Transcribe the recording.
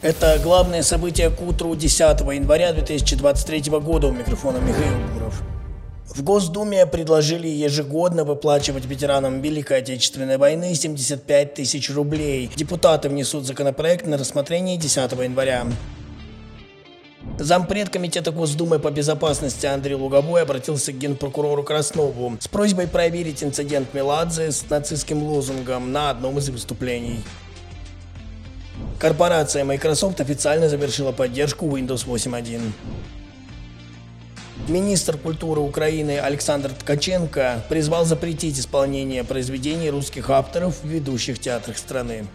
Это главное событие к утру 10 января 2023 года. У микрофона Михаил Буров. В Госдуме предложили ежегодно выплачивать ветеранам Великой Отечественной войны 75 тысяч рублей. Депутаты внесут законопроект на рассмотрение 10 января. Зампред Комитета Госдумы по безопасности Андрей Луговой обратился к генпрокурору Краснову с просьбой проверить инцидент Меладзе с нацистским лозунгом на одном из выступлений. Корпорация Microsoft официально завершила поддержку Windows 8.1. Министр культуры Украины Александр Ткаченко призвал запретить исполнение произведений русских авторов в ведущих театрах страны.